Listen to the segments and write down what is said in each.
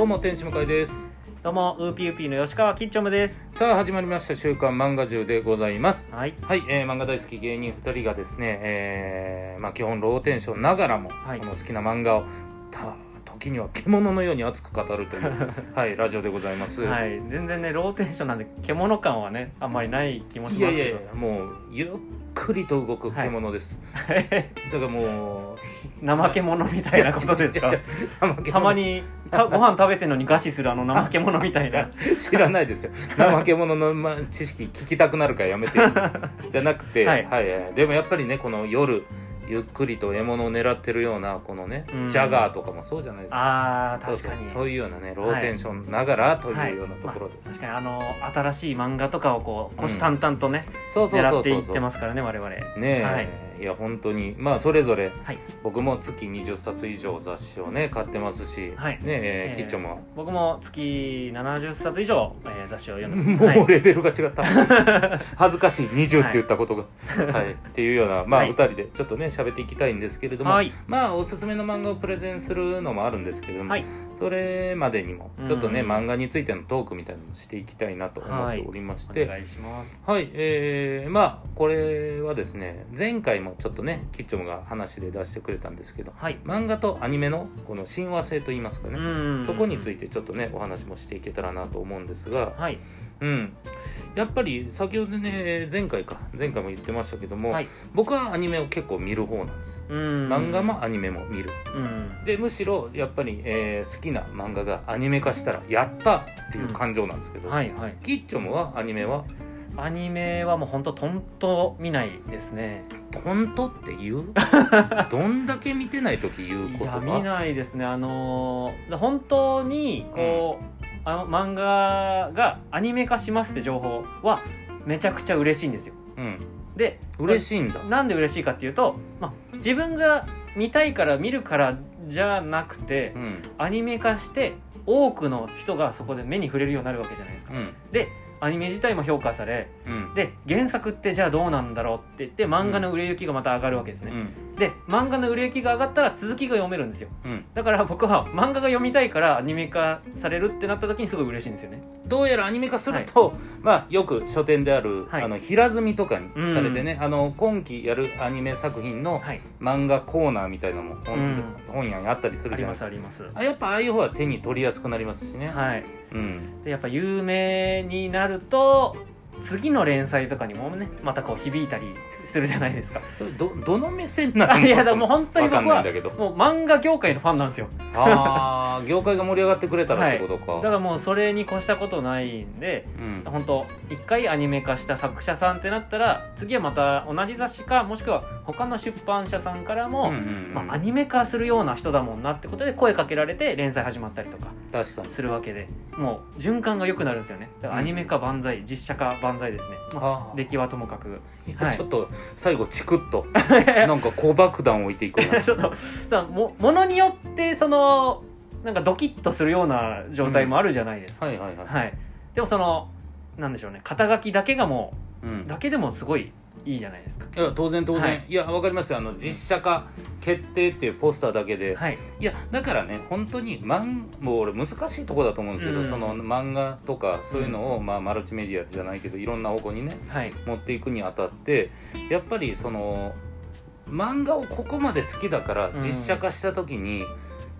どうも天使向井です。どうもウーピーウーピーの吉川きっちょむです。さあ始まりました。週刊漫画獣でございます。はい。はい、えー漫画大好き芸人2人がですね、えーまあ、基本ローテンションながらも、はい。この好きな漫画をた時には獣のように熱く語るという、はい、ラジオでございます、はい。全然ねローテンションなんで獣感はねあんまりない気もしますけど。やいやもうゆっくりと動く獣です、だからもう怠け者みたいなことですか？たまにたご飯食べてんのに餓死するあの怠け者みたいな。知らないですよ。怠け者の、ま、知識聞きたくなるからやめて じゃなくて、ははいい。はいでもやっぱりねこの夜ゆっくりと獲物を狙ってるようなこのね、うん。ジャガーとかもそうじゃないですか。あ確かに。そういうようなねローテンションながらというようなところで、まあ確かにあの新しい漫画とかをこう虎視眈々とね、そうそう。狙っていってますからね我々。ねえ、はいい、や本当に。まあそれぞれはい。僕も月20冊以上雑誌をね買ってますし、はい。ねええーキッチョも。僕も月70冊以上、えー雑誌を読んで もうレベルが違った、恥ずかしい。20って言ったことが、はい。っていうようなまあ、はい。2人でちょっとね喋っていきたいんですけれども、はい。まあおすすめの漫画をプレゼンするのもあるんですけれども、はい。それまでにもちょっとね、うん漫画についてのトークみたいなのをしていきたいなと思っておりまして、お願いします。はい、えー、まあこれはですね前回もちょっとねキッチョムが話で出してくれたんですけどはい。漫画とアニメのこの親和性といいますかね、うん。そこについててちょっとねお話もしていけたらなと思うんですが、はい。うん、やっぱり先ほどね前回か前回も言ってましたけども、はい。僕はアニメを結構見る方なんです。うん。漫画もアニメも見る。うん。でむしろやっぱり、えー好きな漫画がアニメ化したらやったっていう感情なんですけど、はいはい。キッチョムはアニメはアニメはもう本当とんと見ないですね。トントって言う？どんだけ見てない時言うい言葉や見ないですね。あのー本当にこう、あの漫画がアニメ化しますって情報はめちゃくちゃ嬉しいんですよ。うん。で嬉しいんだ。なんで嬉しいかっていうと、まあ、自分が見たいから見るからじゃなくてうん。アニメ化して多くの人がそこで目に触れるようになるわけじゃないですか。うん。でアニメ自体も評価されうん。で原作ってじゃあどうなんだろうって言って漫画の売れ行きがまた上がるわけですね、うん。で漫画の売れ行きが上がったら続きが読めるんですよ。うん。だから僕は漫画が読みたいからアニメ化されるってなった時にすごい嬉しいんですよね。どうやらアニメ化すると、まあ、よく書店である、はい。あの平積みとかにされてね、あの今期やるアニメ作品のはい。漫画コーナーみたいなのも本,、うん。本屋にあったりするありまじゃないですか。すあります。あやっぱああいう方は手に取りやすくなりますしね、はいうん、でやっぱ有名になると次の連載とかにもねまたこう響いたりするじゃないですか。それどどの目線なのかいやでも本当に僕はもう漫画業界のファンなんですよ。ああ業界が盛り上がってくれたらってことか、だからもうそれに越したことないんでうん。本当一回アニメ化した作者さんってなったら次はまた同じ雑誌かもしくは他の出版社さんからも、うんうんうん。まあ、アニメ化するような人だもんなってことで声かけられて連載始まったりとかするわけでもう循環が良くなるんですよね。だからアニメ化万歳実写化万歳ですね、まあ、出来はともかく。はい。ちょっと最後チクッと なんか小爆弾置いていくな。ちょっとさもものによってそのなんかドキッとするような状態もあるじゃないですか、はいはいはい、はい。でもそのなんでしょうね。肩書きだけがもうん。うだけでもすごいいいじゃないですか。いや当然当然、はい。い、やわかりますよ。あの実写化決定っていうポスターだけで、はい。い、やだからね本当にマンもう俺難しいとこだと思うんですけど、うん。その漫画とかそういうのを、まあ、マルチメディアじゃないけどいろんな方向にねはい。持っていくにあたってやっぱりその漫画をここまで好きだからうん。実写化した時に、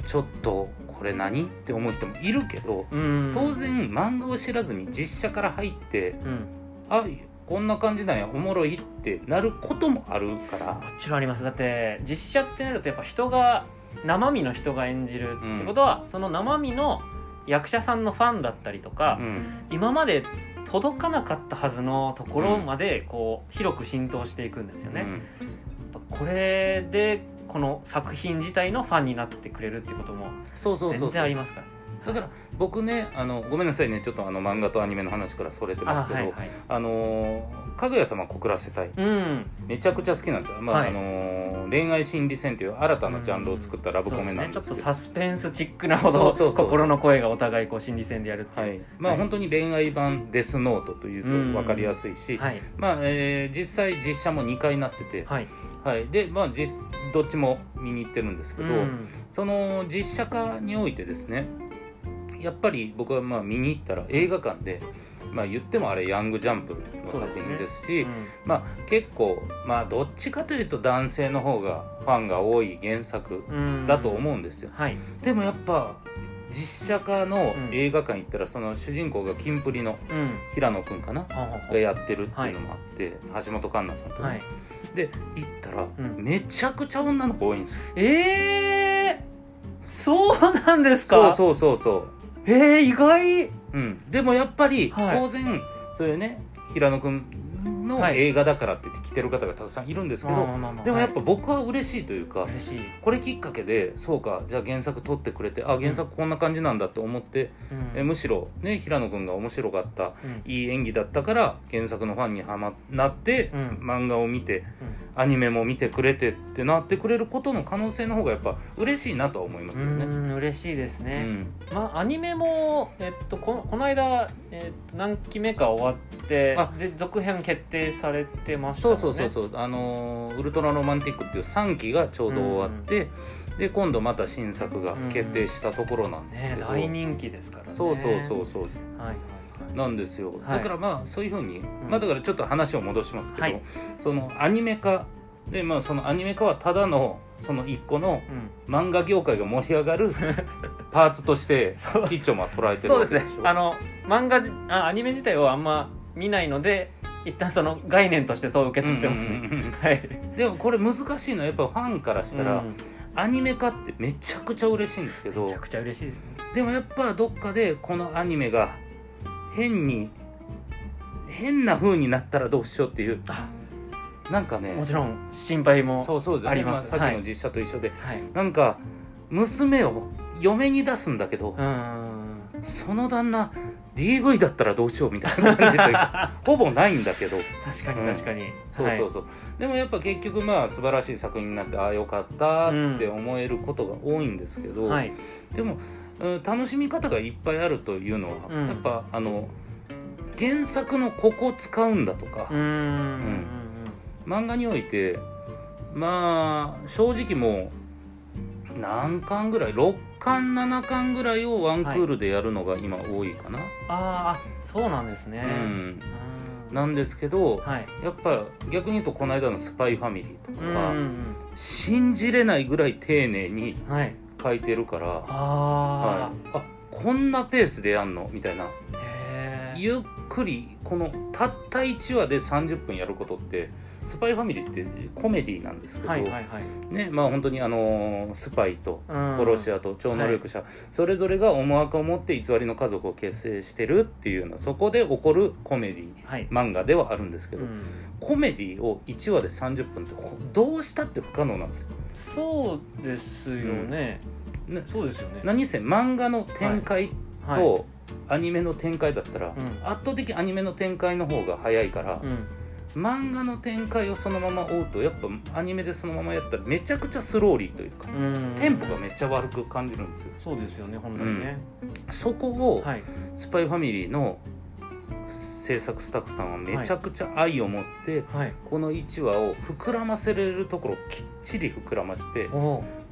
ちょっとこれ何って思う人もいるけど、うん。当然漫画を知らずに実写から入ってうん。あこんな感じなんや。おもろいってなることもあるから。もちろんあります。だって実写ってなるとやっぱ人が生身の人が演じるってことは、その生身の役者さんのファンだったりとか、うん。今まで届かなかったはずのところまでこう広く浸透していくんですよね、うん。これでこの作品自体のファンになってくれるってことも全然ありますからだから僕ねあのごめんなさいね。ちょっとあの漫画とアニメの話からそれてますけどあ、はいはい。のーかぐや様告らせたい。うん。めちゃくちゃ好きなんですよ、まあはい。あのー恋愛心理戦という新たなジャンルを作ったラブコメなんですけど、そうね。ちょっとサスペンスチックなほど心の声がお互いこう心理戦でやるってはい。いうまあ、はい。本当に恋愛版デスノートといううん。と分かりやすいし、はい。まあえー実際実写も2回なってて、はい。はい、でまあ実どっちも見に行ってるんですけど、うん。その実写化においてですねやっぱり僕はまあ見に行ったら映画館で、まあ、言ってもあれヤングジャンプの作品ですしうん。まあ、結構まあどっちかというと男性の方がファンが多い原作うん。だと思うんですよ。はい。でもやっぱ実写化のうん。映画館行ったらその主人公がキンプリのうん。平野くんかな？はははがやってるっていうのもあって、橋本環奈さんとね、はい。で行ったら、うん。めちゃくちゃ女の子多いんですよ。えー、そうなんですか？そうそうそうそうえー、意外。うん、でもやっぱり、はい。当然そういうね平野君のはい。映画だからって言って来てる方がたくさんいるんですけど、でもやっぱは僕は嬉しいというか、これきっかけでそうかじゃあ原作撮ってくれてあ原作こんな感じなんだと思って、うん。えむしろね平野君が面白かったうん。いい演技だったから原作のファンにはまなって、うん。漫画を見てアニメも見てくれてってなってくれることの可能性の方がやっぱ嬉しいなとは思いますよね。うん嬉しいですうね、ん。まあアニメも、えっと、ここの間、えっと、何期目か終わってあ。で続編決定されてましたね。うんそうそうそう、あのーウルトラロマンティック」っていう3期がちょうど終わって、で今度また新作が決定したところなんですねけど、大人気ですからね。そうそうそうそう。はいはいはい。なんですよ、はい。だからまあそういうふうに、ん。まあだからちょっと話を戻しますけど、はい。そのアニメ化でまあそのアニメ化はただのその一個のうん。漫画業界が盛り上がる パーツとしてそう。キッチョンは捉えてるそうですねわけでしょあの漫画じあアニメ自体をあんま見ないので一旦その概念としてそう受け取ってますね、はい。でもこれ難しいのはやっぱファンからしたら、うん。アニメ化ってめちゃくちゃ嬉しいんですけどめちゃくちゃ嬉しいですね。でもやっぱどっかでこのアニメが変に変な風になったらどうしようっていうあなんかねもちろん心配もあります。あ、さっきはい。の実写と一緒で、はい。なんか娘を嫁に出すんだけど、うん。その旦那 DV だったらどうしようみたいな感じというか ほぼないんだけど。確かにうん。確かに、そうそうそう、でもやっぱ結局まあ素晴らしい作品になってああよかったって思えることが多いんですけど、はい、はいでも、うん楽しみ方がいっぱいあるというのは、うん。やっぱあの原作のここ使うんだとかう、ーん。漫画においてまあ正直もう何巻ぐらい？6巻7巻ぐらいをワンクールでやるのが今多いかな、あーあそうなんですね。うん。うん。なんですけどはい。やっぱ逆に言うとこの間の「スパイファミリー」とうんかは、信じれないぐらい丁寧に書いてるから、あはい、あこんなペースでやんの？みたいな。ゆっくりこのたった1話で30分やることってスパイファミリーってコメディなんですけど、はいはいはい。ねまあ本当にあのースパイとうん。殺し屋と超能力者、それぞれが思惑を持って偽りの家族を結成してるっていうようなそこで起こるコメディはい、漫画ではあるんですけど、うん。コメディを1話で30分ってこどうしたって不可能なんですよ。そうですよね、ねそうですよね何せ漫画の展開はいとアニメの展開だったら、うん。圧倒的アニメの展開の方が早いから、うん。漫画の展開をそのまま追うとやっぱアニメでそのままやったらめちゃくちゃスローリーというか、うん。テンポがめっちゃ悪く感じるんですよ。そうですよね本来ね、そこを、はい。スパイファミリーの制作スタッフさんはめちゃくちゃ愛を持って、はい。この1話を膨らませれるところをきっちり膨らまして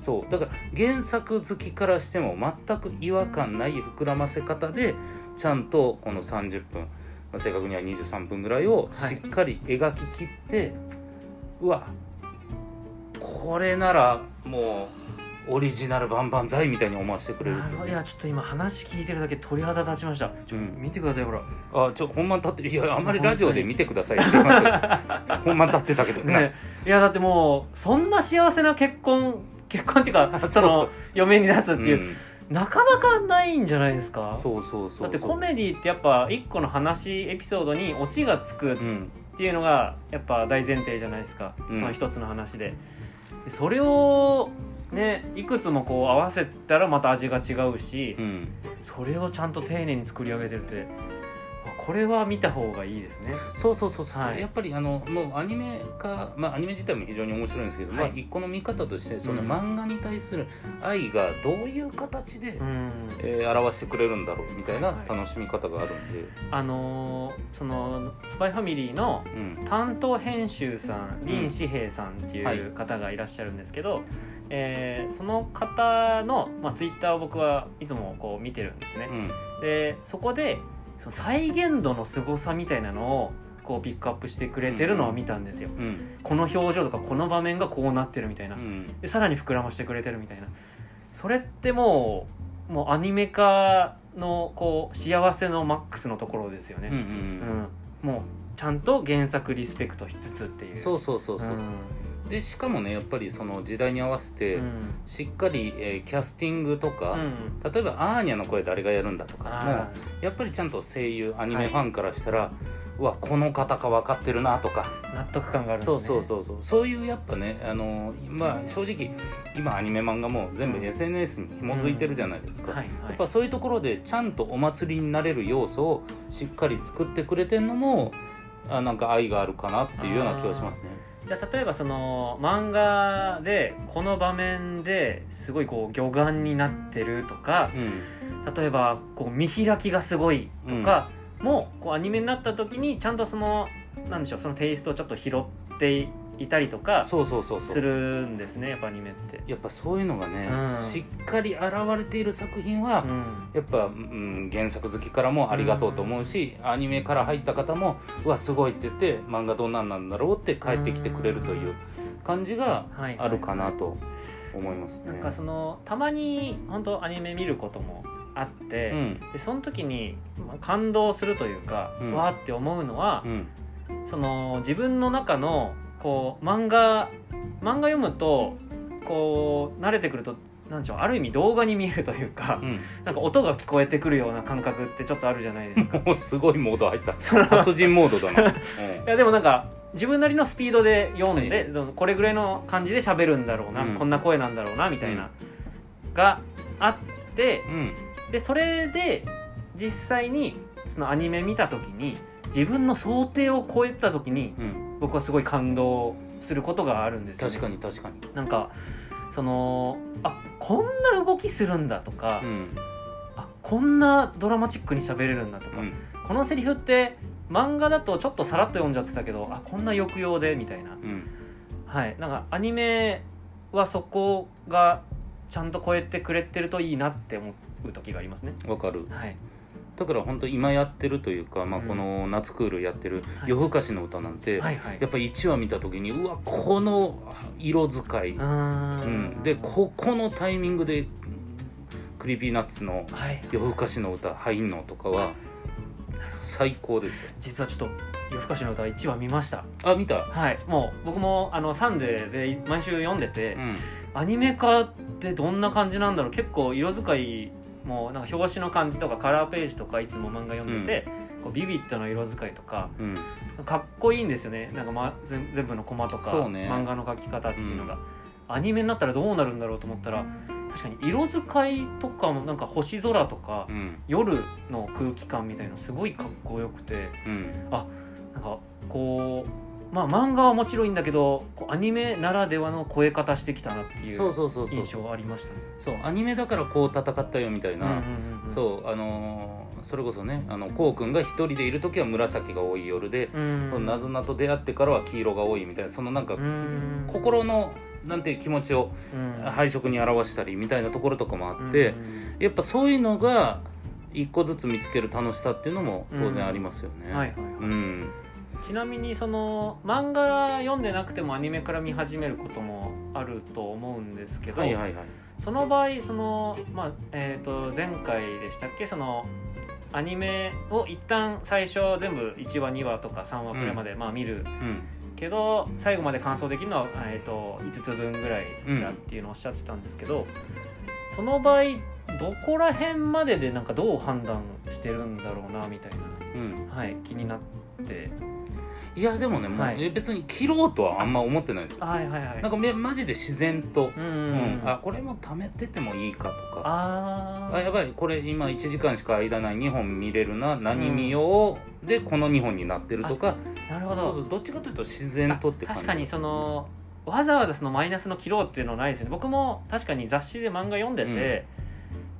そう。だから原作好きからしても全く違和感ない膨らませ方でちゃんとこの30分、まあ、正確には23分ぐらいをはい。しっかり描ききって、うわこれならもうオリジナル万々歳みたいに思わせてくれるなるほど。いやちょっと今話聞いてるだけ鳥肌立ちました。ちょ、うん見てくださいほら。あちょ本番立っていやあんまりラジオで見てくださいって言立ってたけどな、ね。いやだってもうそんな幸せな結婚 結婚っていうかそうその嫁に出すっていう、うん。なかなかないんじゃないですか？そうそうそうそう。だってコメディってやっぱ一個の話エピソードにオチがつくうんっていうのがやっぱ大前提じゃないですか、うん。その一つの話で。でそれをねいくつもこう合わせたらまた味が違うし、うん。それをちゃんと丁寧に作り上げてるってあこれは見た方がいいですね。そうそうそうそう、はい。やっぱりあのもうアニメ化まあアニメ自体も非常に面白いんですけど、はい。まあ一個の見方としてそのうん漫画に対する愛がどういう形で、うん。えー表してくれるんだろうみたいなはい。楽しみ方があるんで、あのーその「スパイファミリー」のうん。担当編集さんん。林志平さんってはい。いう方がいらっしゃるんですけど、えーその方の、まあ、ツイッターを僕はいつもこう見てるんですね。う、ん。でそこでその再現度の凄さみたいなのをこうピックアップしてくれてるのを見たんですよ、うん。この表情とかこの場面がこうなってるみたいな。うん。でさらに膨らましてくれてるみたいな。それってもうもうアニメ化のこう幸せのマックスのところですよね、うんうんうん。もうちゃんと原作リスペクトしつつっていう。そうそうそうそう、んでしかもねやっぱりその時代に合わせて、うん。しっかり、えーキャスティングとか、うん。例えばアーニャの声誰がやるんだとかもあやっぱりちゃんと声優アニメファンからしたら、うわこの方か分かってるなとか、ー納得感があるね。そうそうそうそう。そういうやっぱねあのまあ正直今アニメ漫画も全部 SNS に紐づいてるじゃないですか、はいはい。やっぱそういうところでちゃんとお祭りになれる要素をしっかり作ってくれてんのもあなんか愛があるかなっていうような気がしますね。じゃあ例えばその漫画でこの場面ですごいこう魚眼になってるとかうん。例えばこう見開きがすごいとかも、こうアニメになった時にちゃんとそのなんでしょうそのテイストをちょっと拾っていたりとかそうそうそうそう。するんですねやっぱアニメって。やっぱそういうのがね、うん。しっかり現れている作品は、うん。やっぱ、うん、原作好きからもありがとうと思うし、アニメから入った方もうわすごいって言って漫画どんなんなんだろうって帰ってきてくれるという感じがはい。あるかなと思いますね。なんかそのたまに本当アニメ見ることもあって、うん。でその時にまあ感動するというか、うん。わーって思うのはう、ん。その自分の中のこう漫画漫画読むとこう慣れてくるとなんでしょうある意味動画に見えるというか、うん。なんか音が聞こえてくるような感覚ってちょっとあるじゃないですか。もうすごいモード入った。達人モードだな、いやでもなんか自分なりのスピードで読んで、はい。これぐらいの感じで喋るんだろうな、うん。こんな声なんだろうなみたいな、があってうんうん。でそれで実際にそのアニメ見た時に自分の想定を超えてた時にうん、僕はすごい感動することがあるんですよ、ね、確かに確かに、なんかそのあこんな動きするんだとか、うん。あこんなドラマチックに喋れるんだとか、うん。このセリフって漫画だとちょっとさらっと読んじゃってたけどあこんな抑揚でみたいな。うん、はい。なんかアニメはそこがちゃんと超えてくれてるといいなって思う時がありますね。わかる。はいだから本当今やってるというか、まあ、うん。この夏クールやってるはい。夜更かしの歌なんて、はいはい。やっぱり1話見た時にうわこの色使い、うん。ん、でここのタイミングでCreepy Nuts のはい。夜更かしの歌入んのとかは最高ですよ。実はちょっと夜更かしの歌1話見ました。あ見た？はい。もう僕もあのサンデーで毎週読んでて、うん。アニメ化ってどんな感じなんだろう。結構色使いもなんか表紙の感じとかカラーページとかいつも漫画読んでて、こうビビッドな色使いとかうん。かっこいいんですよね。なんか、ま、全全部のコマとか、ね。漫画の描き方っていうのが、アニメになったらどうなるんだろうと思ったら確かに色使いとかもなんか星空とか、うん。夜の空気感みたいのすごいかっこよくて。うん。なんかこうまあ漫画はもちろんいいんだけどアニメならではの声え方してきたなっていそう印象ありましたね。そうアニメだからこう戦ったよみたいな、そうあのーそれこそねあのこうくんが一人でいる時は紫が多い夜で、うんそのなぞなと出会ってからは黄色が多いみたいなそのなんか、うん心のなんていう気持ちをうん。配色に表したりみたいなところとかもあって、うんやっぱそういうのが一個ずつ見つける楽しさっていうのも当然ありますよね。はいはいはい。うんちなみにその漫画読んでなくてもアニメから見始めることもあると思うんですけど、はいはいはい。その場合その、まあえー、と前回でしたっけ？そのアニメを一旦最初全部1話2話とか3話くらいまで、まあ、見る。うん。けど最後まで完走できるのは、えー、と5つ分ぐらいだっていうのをおっしゃってたんですけど、その場合どこら辺まででなんかどう判断してるんだろうなみたいうん、な、はい、気になっていやでもねもう、別に切ろうとはあんま思ってないですよ。はいはいはい。なんかめマジで自然と、うんううん。ん。あこれも貯めててもいいかとか。ああやばい。これ今1時間しか間ない2本見れるな。何見よう、でこの2本になってるとか。あなるほど。そうそう。どっちかというと自然とって感じ。確かにそのわざわざそのマイナスの切ろうっていうのはないですね。僕も確かに雑誌で漫画読んでて、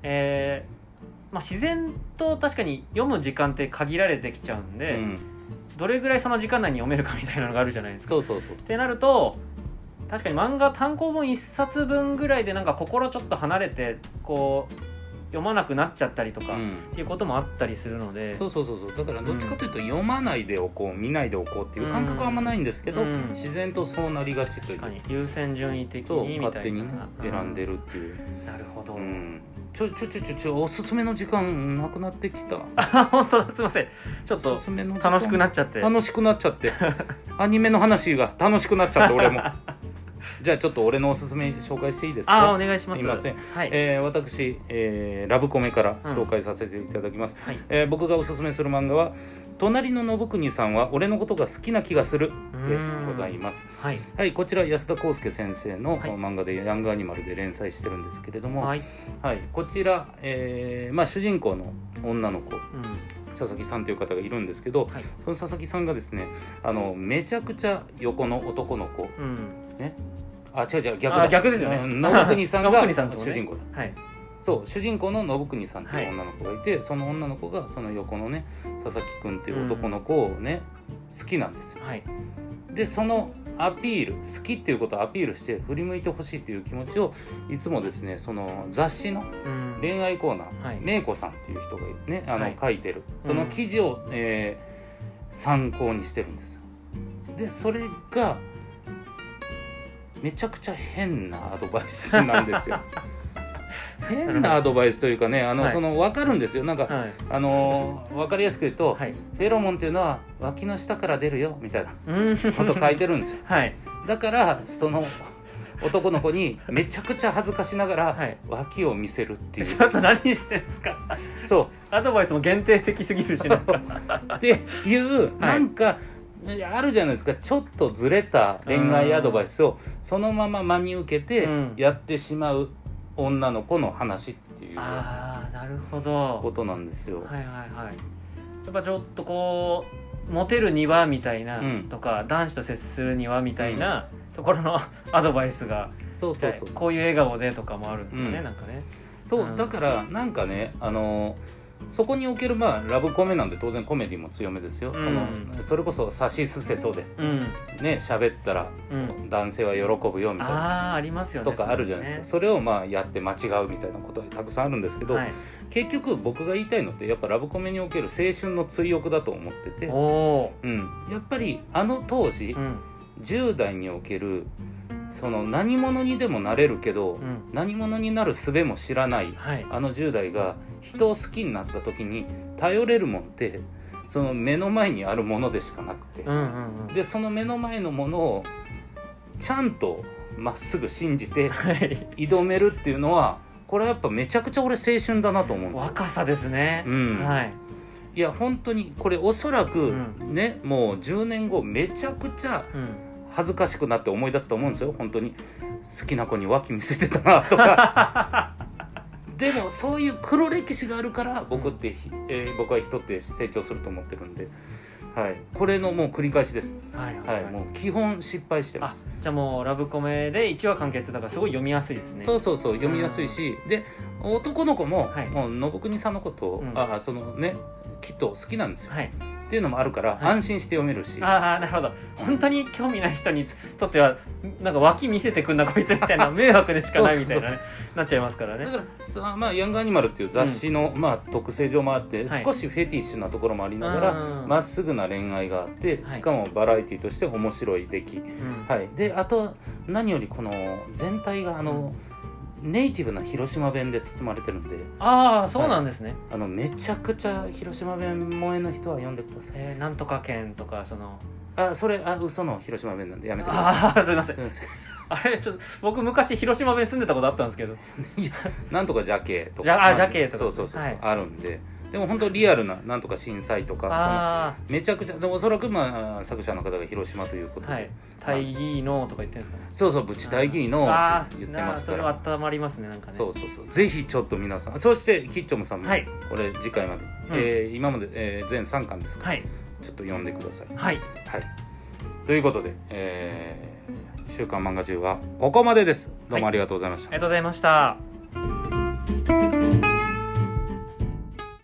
えーまあ、自然と確かに読む時間って限られてきちゃうんで、うん、どれぐらいその時間内に読めるかみたいなのがあるじゃないですか。そうそうそう。ってなると確かに漫画単行本1冊分ぐらいでなんか心ちょっと離れてこう読まなくなっちゃったりとか、うん。っていうこともあったりするので。そうそうそうそう。だからどっちかというと読まないでおこう見ないでおこうっていう感覚はあんまないんですけど、うん。自然とそうなりがちという。確かに。優先順位的とにみた勝手にね選んでる、るっていう、うん。なるほど、うん、ちょちょちょちょちょおすすめの時間なくなってきた。あ 本当だすいません。ちょっおと楽しくなっちゃって。楽しくなっちゃって。アニメの話が楽しくなっちゃって俺もじゃあちょっと俺のおすすめ紹介していいですか？あお願いします。すいません。はい、えー私、えーラブコメから紹介させていただきます、はい。えー僕がおすすめする漫画は「隣の信国さんは俺のことが好きな気がする」でございます。はい。はいこちら安田康介先生のはい。漫画で「ヤングアニマル」で連載してるんですけれども、はい。はい、こちら、えーまあ、主人公の女の子うん。佐々木さんという方がいるんですけどはい。その佐々木さんがですねあのめちゃくちゃ横の男の子。うん、あ違う違う逆だ。あ逆ですよね。うん信国さんが信国さんですもんね。主人公だ。はい。そう主人公の信国さんっていう女の子がいて、その女の子がその横のね佐々木くんっていう男の子をね、好きなんですよ。はい。でそのアピール好きっていうことをアピールして振り向いてほしいっていう気持ちをいつもですねその雑誌のうん。恋愛コーナー、はい。めいこさんっていう人がねあの、はい。書いてる。その記事を、えー参考にしてるんですよ。でそれがめちゃくちゃ変なアドバイスなんですよ。変なアドバイスというかねあの、はい。その分かるんですよ。なんか、はい。あの分かりやすく言うと、はい。フェロモンっていうのは脇の下から出るよみたいなうん。こと書いてるんですよ。はい。だからその男の子にめちゃくちゃ恥ずかしながらはい。脇を見せるっていう。ちょっと何してんですか？そう。アドバイスも限定的すぎるしな っていうなんか、あるじゃないですか。ちょっとずれた恋愛アドバイスをそのまま真に受けてうん。やってしまう女の子の話っていうああなるほど。ことなんですよ。はいはいはい。やっぱちょっとこうモテるにはみたいな、うん。とか男子と接するにはみたいなところの アドバイスがそうそうそうこういう笑顔でとかもあるんですよね、うん。なんかね。そううん。だからなんかねあのそこにおけるまあラブコメなんで当然コメディも強めですよ、うん。そのそれこそさしすせそで。うん。ね喋ったらうん。男性は喜ぶよみたいな。ああありますよねとかあるじゃないですか。それをまあやって間違うみたいなことがたくさんあるんですけど、はい、結局僕が言いたいのってやっぱラブコメにおける青春の追憶だと思ってて。うん、やっぱりあの当時ー、うん。10代におけるその何者にでもなれるけど、うん。何者になる術も知らないはい。あの10代が人を好きになった時に頼れるもんってその目の前にあるものでしかなくて、うんうんうん。でその目の前のものをちゃんとまっすぐ信じてはい。挑めるっていうのはこれはやっぱめちゃくちゃ俺青春だなと思うんですよ。若さですね、うん。はい。いや本当にこれおそらくうね、もう10年後めちゃくちゃうん。恥ずかしくなって思い出すと思うんですよ。本当に。好きな子に脇見せてたなとか でもそういう黒歴史があるから僕って、えー僕は人って成長すると思ってるんで、はい、これのもう繰り返しです、はいはいもう基本失敗してます。じゃあもうラブコメで1話完結だからすごい読みやすいですね。そうそうそう読みやすいし、で男の子も、はい。もう信国さんのことを、うん。あそのねきっと好きなんですよ、はいっていうのもあるから、はい。安心して読めるし。ああなるほど。本当に興味ない人にとってはなんか脇見せてくんなこいつみたいな 迷惑でしかないみたいなねなっちゃいますからね。だからさまあ、ヤングアニマルっていう雑誌の、まあ、特性上もあって、はい。少しフェティッシュなところもありながらうん。まっすぐな恋愛があってはい。しかもバラエティとして面白い出来、うん。はい、であと何よりこの全体があの、ネイティブな広島弁で包まれてるんで。ああそうなんですね、あのめちゃくちゃ広島弁萌えの人は読んでください。えー、なんとか県とかその。あそれあ嘘の広島弁なんでやめてくださああすいません。いすいません。あれちょっと僕昔広島弁住んでたことあったんですけど。なんとかジャケとじゃかあジャケとかそうそうそう、はい。あるんででも本当リアルななんとか震災とかそのあめちゃくちゃでおそらくまあ作者の方が広島ということで、あはい。大義のとか言ってるんですかね。そうそうブチ大義のあって言ってーますかなら。あそれは温まりますねなんかね。そうそう。そうぜひちょっと皆さん。そしてキッチョムさんも、はい。これ次回まで、うん。えー今まで、えー全3巻ですか。ら、はい。ちょっと読んでください。はい。はい。ということで、えー週刊漫画中はここまでです。どうもありがとうございました、ありがとうございました